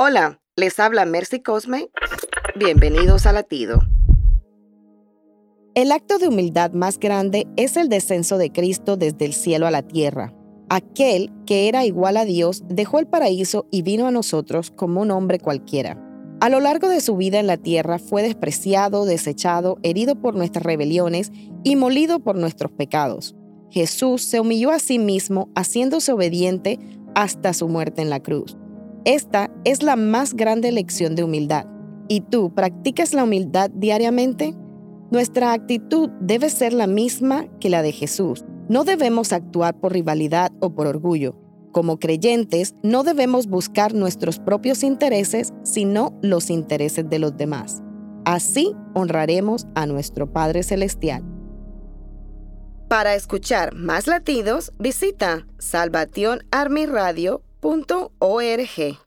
Hola, les habla Mercy Cosme. Bienvenidos a Latido. El acto de humildad más grande es el descenso de Cristo desde el cielo a la tierra. Aquel que era igual a Dios dejó el paraíso y vino a nosotros como un hombre cualquiera. A lo largo de su vida en la tierra fue despreciado, desechado, herido por nuestras rebeliones y molido por nuestros pecados. Jesús se humilló a sí mismo haciéndose obediente hasta su muerte en la cruz. Esta es la más grande lección de humildad. ¿Y tú practicas la humildad diariamente? Nuestra actitud debe ser la misma que la de Jesús. No debemos actuar por rivalidad o por orgullo. Como creyentes, no debemos buscar nuestros propios intereses, sino los intereses de los demás. Así honraremos a nuestro Padre Celestial. Para escuchar más latidos, visita salvationarmyradio.org.